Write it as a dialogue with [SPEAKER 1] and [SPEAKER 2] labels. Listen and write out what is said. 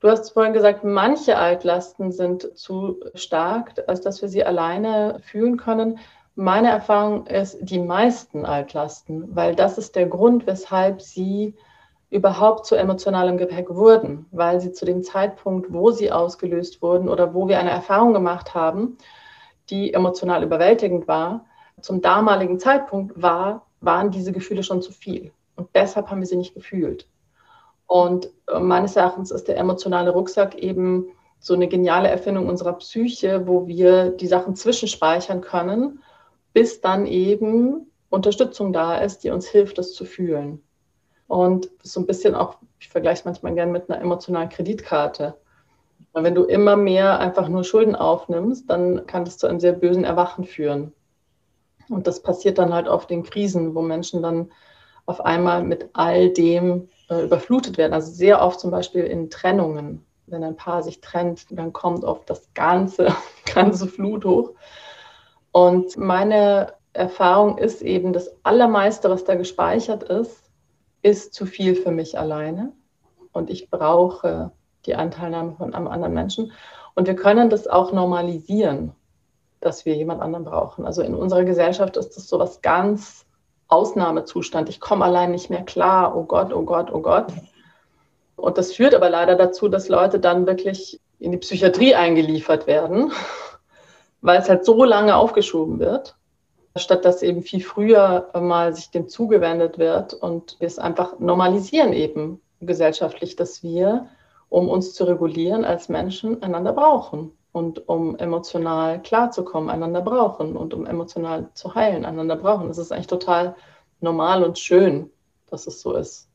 [SPEAKER 1] Du hast vorhin gesagt, manche Altlasten sind zu stark, als dass wir sie alleine fühlen können. Meine Erfahrung ist die meisten Altlasten, weil das ist der Grund, weshalb sie überhaupt zu emotionalem Gepäck wurden, weil sie zu dem Zeitpunkt, wo sie ausgelöst wurden oder wo wir eine Erfahrung gemacht haben, die emotional überwältigend war, zum damaligen Zeitpunkt war, waren diese Gefühle schon zu viel. Und deshalb haben wir sie nicht gefühlt. Und äh, meines Erachtens ist der emotionale Rucksack eben so eine geniale Erfindung unserer Psyche, wo wir die Sachen zwischenspeichern können, bis dann eben Unterstützung da ist, die uns hilft, das zu fühlen. Und so ein bisschen auch, ich vergleiche es manchmal gerne mit einer emotionalen Kreditkarte. Und wenn du immer mehr einfach nur Schulden aufnimmst, dann kann das zu einem sehr bösen Erwachen führen. Und das passiert dann halt oft in Krisen, wo Menschen dann auf einmal mit all dem äh, überflutet werden. Also sehr oft zum Beispiel in Trennungen. Wenn ein Paar sich trennt, dann kommt oft das ganze, ganze Flut hoch. Und meine Erfahrung ist eben, das Allermeiste, was da gespeichert ist, ist zu viel für mich alleine. Und ich brauche die Anteilnahme von einem anderen Menschen. Und wir können das auch normalisieren, dass wir jemand anderen brauchen. Also in unserer Gesellschaft ist das so was ganz Ausnahmezustand. Ich komme allein nicht mehr klar. Oh Gott, oh Gott, oh Gott. Und das führt aber leider dazu, dass Leute dann wirklich in die Psychiatrie eingeliefert werden, weil es halt so lange aufgeschoben wird, statt dass eben viel früher mal sich dem zugewendet wird und wir es einfach normalisieren eben gesellschaftlich, dass wir, um uns zu regulieren als Menschen, einander brauchen und um emotional klarzukommen, einander brauchen und um emotional zu heilen, einander brauchen. Das ist eigentlich total normal und schön, dass es so ist.